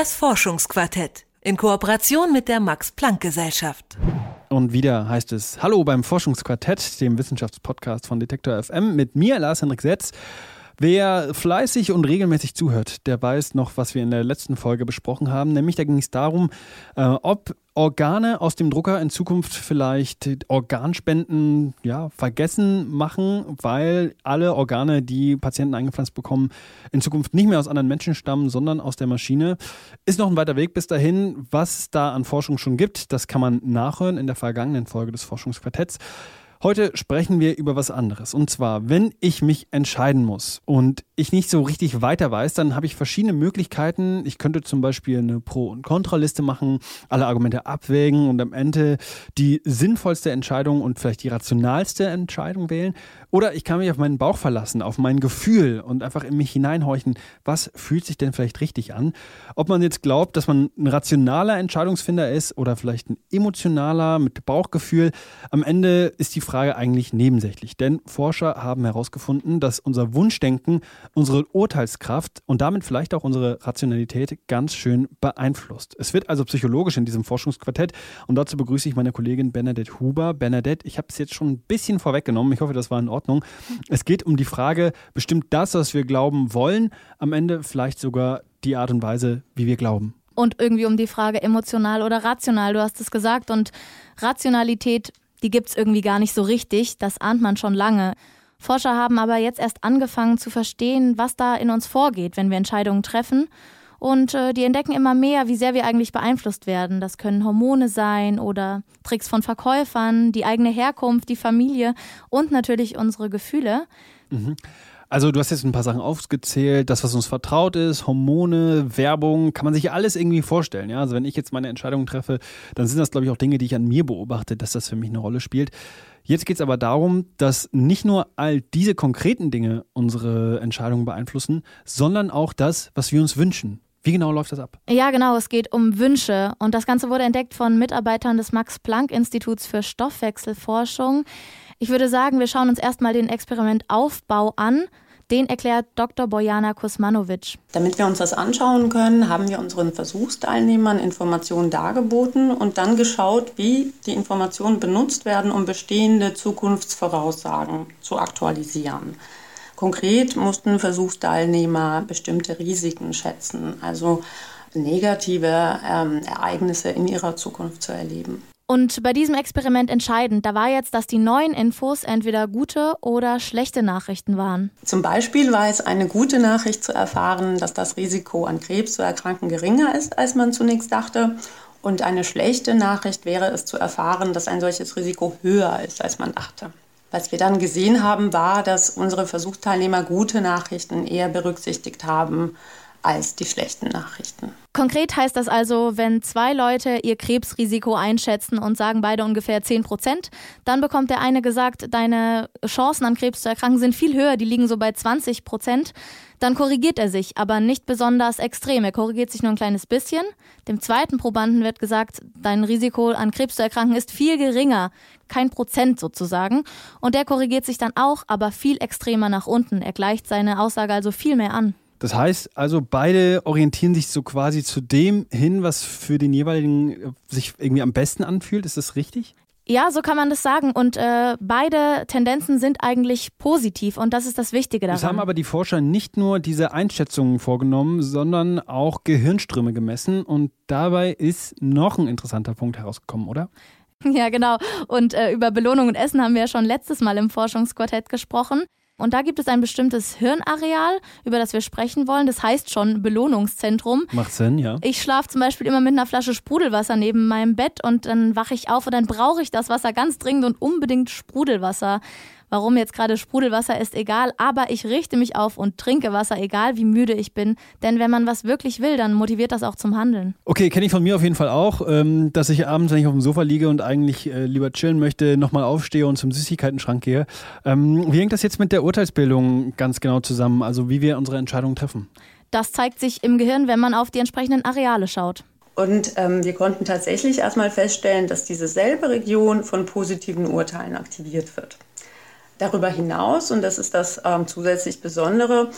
Das Forschungsquartett in Kooperation mit der Max Planck Gesellschaft. Und wieder heißt es Hallo beim Forschungsquartett, dem Wissenschaftspodcast von Detektor FM mit mir, Lars-Henrik Setz. Wer fleißig und regelmäßig zuhört, der weiß noch, was wir in der letzten Folge besprochen haben. Nämlich da ging es darum, äh, ob Organe aus dem Drucker in Zukunft vielleicht Organspenden ja, vergessen machen, weil alle Organe, die Patienten eingepflanzt bekommen, in Zukunft nicht mehr aus anderen Menschen stammen, sondern aus der Maschine. Ist noch ein weiter Weg bis dahin. Was es da an Forschung schon gibt, das kann man nachhören in der vergangenen Folge des Forschungsquartetts. Heute sprechen wir über was anderes. Und zwar, wenn ich mich entscheiden muss und ich nicht so richtig weiter weiß, dann habe ich verschiedene Möglichkeiten. Ich könnte zum Beispiel eine Pro- und Kontraliste machen, alle Argumente abwägen und am Ende die sinnvollste Entscheidung und vielleicht die rationalste Entscheidung wählen. Oder ich kann mich auf meinen Bauch verlassen, auf mein Gefühl und einfach in mich hineinhorchen, was fühlt sich denn vielleicht richtig an. Ob man jetzt glaubt, dass man ein rationaler Entscheidungsfinder ist oder vielleicht ein emotionaler mit Bauchgefühl, am Ende ist die Frage eigentlich nebensächlich. Denn Forscher haben herausgefunden, dass unser Wunschdenken unsere Urteilskraft und damit vielleicht auch unsere Rationalität ganz schön beeinflusst. Es wird also psychologisch in diesem Forschungsquartett und dazu begrüße ich meine Kollegin Bernadette Huber. Bernadette, ich habe es jetzt schon ein bisschen vorweggenommen. Ich hoffe, das war in Ordnung. Es geht um die Frage, bestimmt das, was wir glauben wollen, am Ende vielleicht sogar die Art und Weise, wie wir glauben und irgendwie um die Frage emotional oder rational. Du hast es gesagt und Rationalität die gibt es irgendwie gar nicht so richtig, das ahnt man schon lange. Forscher haben aber jetzt erst angefangen zu verstehen, was da in uns vorgeht, wenn wir Entscheidungen treffen. Und äh, die entdecken immer mehr, wie sehr wir eigentlich beeinflusst werden. Das können Hormone sein oder Tricks von Verkäufern, die eigene Herkunft, die Familie und natürlich unsere Gefühle. Mhm. Also du hast jetzt ein paar Sachen aufgezählt, das, was uns vertraut ist, Hormone, Werbung, kann man sich alles irgendwie vorstellen. Ja? Also wenn ich jetzt meine Entscheidungen treffe, dann sind das, glaube ich, auch Dinge, die ich an mir beobachte, dass das für mich eine Rolle spielt. Jetzt geht es aber darum, dass nicht nur all diese konkreten Dinge unsere Entscheidungen beeinflussen, sondern auch das, was wir uns wünschen. Wie genau läuft das ab? Ja, genau. Es geht um Wünsche. Und das Ganze wurde entdeckt von Mitarbeitern des Max-Planck-Instituts für Stoffwechselforschung. Ich würde sagen, wir schauen uns erstmal den Experimentaufbau an. Den erklärt Dr. Bojana Kusmanovic. Damit wir uns das anschauen können, haben wir unseren Versuchsteilnehmern Informationen dargeboten und dann geschaut, wie die Informationen benutzt werden, um bestehende Zukunftsvoraussagen zu aktualisieren. Konkret mussten Versuchsteilnehmer bestimmte Risiken schätzen, also negative ähm, Ereignisse in ihrer Zukunft zu erleben. Und bei diesem Experiment entscheidend, da war jetzt, dass die neuen Infos entweder gute oder schlechte Nachrichten waren. Zum Beispiel war es eine gute Nachricht zu erfahren, dass das Risiko an Krebs zu erkranken geringer ist, als man zunächst dachte. Und eine schlechte Nachricht wäre es zu erfahren, dass ein solches Risiko höher ist, als man dachte. Was wir dann gesehen haben, war, dass unsere Versuchsteilnehmer gute Nachrichten eher berücksichtigt haben als die schlechten Nachrichten. Konkret heißt das also, wenn zwei Leute ihr Krebsrisiko einschätzen und sagen beide ungefähr 10 Prozent, dann bekommt der eine gesagt, deine Chancen an Krebs zu erkranken sind viel höher, die liegen so bei 20 Prozent. Dann korrigiert er sich, aber nicht besonders extrem. Er korrigiert sich nur ein kleines bisschen. Dem zweiten Probanden wird gesagt, dein Risiko an Krebs zu erkranken ist viel geringer, kein Prozent sozusagen. Und der korrigiert sich dann auch, aber viel extremer nach unten. Er gleicht seine Aussage also viel mehr an. Das heißt also, beide orientieren sich so quasi zu dem hin, was für den jeweiligen äh, sich irgendwie am besten anfühlt. Ist das richtig? Ja, so kann man das sagen. Und äh, beide Tendenzen sind eigentlich positiv und das ist das Wichtige daran. Es haben aber die Forscher nicht nur diese Einschätzungen vorgenommen, sondern auch Gehirnströme gemessen. Und dabei ist noch ein interessanter Punkt herausgekommen, oder? Ja, genau. Und äh, über Belohnung und Essen haben wir ja schon letztes Mal im Forschungsquartett gesprochen. Und da gibt es ein bestimmtes Hirnareal, über das wir sprechen wollen. Das heißt schon Belohnungszentrum. Macht Sinn, ja. Ich schlafe zum Beispiel immer mit einer Flasche Sprudelwasser neben meinem Bett und dann wache ich auf und dann brauche ich das Wasser ganz dringend und unbedingt Sprudelwasser. Warum jetzt gerade Sprudelwasser ist egal, aber ich richte mich auf und trinke Wasser, egal wie müde ich bin. Denn wenn man was wirklich will, dann motiviert das auch zum Handeln. Okay, kenne ich von mir auf jeden Fall auch, ähm, dass ich abends, wenn ich auf dem Sofa liege und eigentlich äh, lieber chillen möchte, nochmal aufstehe und zum Süßigkeitenschrank gehe. Ähm, wie hängt das jetzt mit der Urteilsbildung ganz genau zusammen? Also wie wir unsere Entscheidungen treffen? Das zeigt sich im Gehirn, wenn man auf die entsprechenden Areale schaut. Und ähm, wir konnten tatsächlich erstmal feststellen, dass diese selbe Region von positiven Urteilen aktiviert wird. Darüber hinaus, und das ist das ähm, zusätzlich Besondere,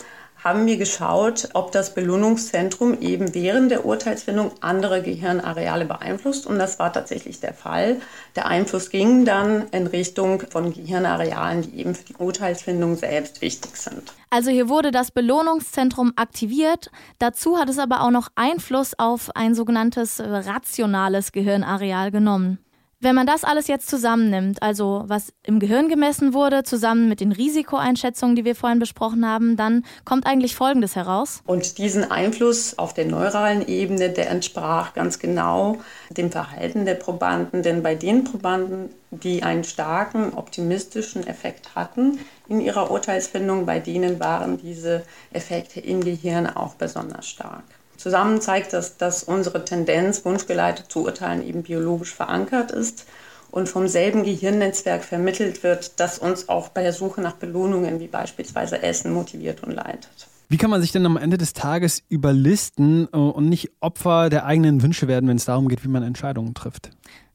haben wir geschaut, ob das Belohnungszentrum eben während der Urteilsfindung andere Gehirnareale beeinflusst. Und das war tatsächlich der Fall. Der Einfluss ging dann in Richtung von Gehirnarealen, die eben für die Urteilsfindung selbst wichtig sind. Also hier wurde das Belohnungszentrum aktiviert. Dazu hat es aber auch noch Einfluss auf ein sogenanntes rationales Gehirnareal genommen. Wenn man das alles jetzt zusammennimmt, also was im Gehirn gemessen wurde, zusammen mit den Risikoeinschätzungen, die wir vorhin besprochen haben, dann kommt eigentlich Folgendes heraus. Und diesen Einfluss auf der neuralen Ebene, der entsprach ganz genau dem Verhalten der Probanden. Denn bei den Probanden, die einen starken optimistischen Effekt hatten in ihrer Urteilsfindung, bei denen waren diese Effekte im Gehirn auch besonders stark. Zusammen zeigt das, dass unsere Tendenz, wunschgeleitet zu urteilen, eben biologisch verankert ist und vom selben Gehirnnetzwerk vermittelt wird, das uns auch bei der Suche nach Belohnungen wie beispielsweise Essen motiviert und leitet. Wie kann man sich denn am Ende des Tages überlisten äh, und nicht Opfer der eigenen Wünsche werden, wenn es darum geht, wie man Entscheidungen trifft?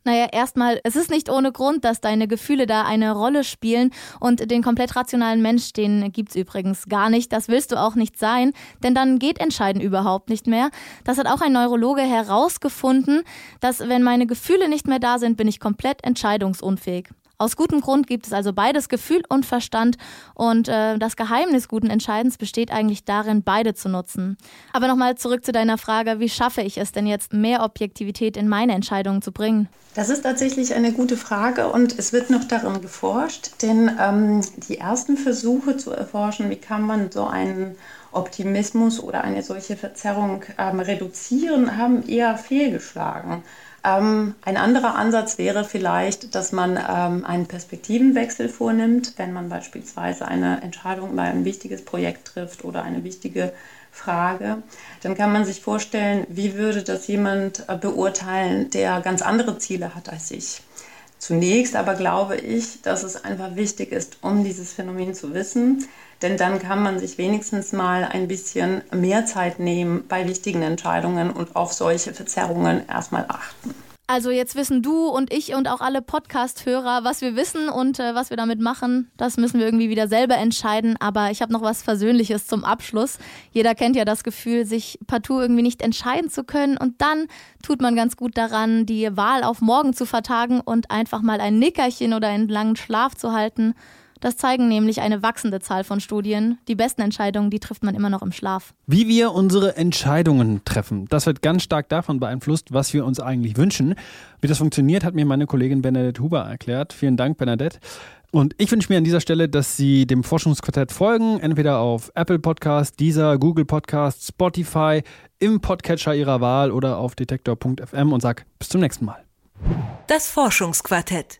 Naja, erstmal, es ist nicht ohne Grund, dass deine Gefühle da eine Rolle spielen und den komplett rationalen Mensch, den gibt's übrigens gar nicht. Das willst du auch nicht sein, denn dann geht Entscheiden überhaupt nicht mehr. Das hat auch ein Neurologe herausgefunden, dass wenn meine Gefühle nicht mehr da sind, bin ich komplett entscheidungsunfähig. Aus gutem Grund gibt es also beides Gefühl und Verstand und äh, das Geheimnis guten Entscheidens besteht eigentlich darin, beide zu nutzen. Aber nochmal zurück zu deiner Frage, wie schaffe ich es denn jetzt, mehr Objektivität in meine Entscheidungen zu bringen? Das ist tatsächlich eine gute Frage und es wird noch darin geforscht, denn ähm, die ersten Versuche zu erforschen, wie kann man so einen Optimismus oder eine solche Verzerrung ähm, reduzieren, haben eher fehlgeschlagen. Ähm, ein anderer Ansatz wäre vielleicht, dass man ähm, einen Perspektivenwechsel vornimmt, wenn man beispielsweise eine Entscheidung über ein wichtiges Projekt trifft oder eine wichtige Frage. Dann kann man sich vorstellen, wie würde das jemand äh, beurteilen, der ganz andere Ziele hat als ich. Zunächst aber glaube ich, dass es einfach wichtig ist, um dieses Phänomen zu wissen, denn dann kann man sich wenigstens mal ein bisschen mehr Zeit nehmen bei wichtigen Entscheidungen und auf solche Verzerrungen erstmal achten. Also jetzt wissen du und ich und auch alle Podcast-Hörer, was wir wissen und äh, was wir damit machen. Das müssen wir irgendwie wieder selber entscheiden. Aber ich habe noch was Versöhnliches zum Abschluss. Jeder kennt ja das Gefühl, sich partout irgendwie nicht entscheiden zu können. Und dann tut man ganz gut daran, die Wahl auf morgen zu vertagen und einfach mal ein Nickerchen oder einen langen Schlaf zu halten das zeigen nämlich eine wachsende Zahl von Studien. Die besten Entscheidungen, die trifft man immer noch im Schlaf. Wie wir unsere Entscheidungen treffen, das wird ganz stark davon beeinflusst, was wir uns eigentlich wünschen. Wie das funktioniert, hat mir meine Kollegin Bernadette Huber erklärt. Vielen Dank, Bernadette. Und ich wünsche mir an dieser Stelle, dass Sie dem Forschungsquartett folgen, entweder auf Apple Podcast, Deezer, Google Podcast, Spotify, im Podcatcher Ihrer Wahl oder auf detektor.fm und sag bis zum nächsten Mal. Das Forschungsquartett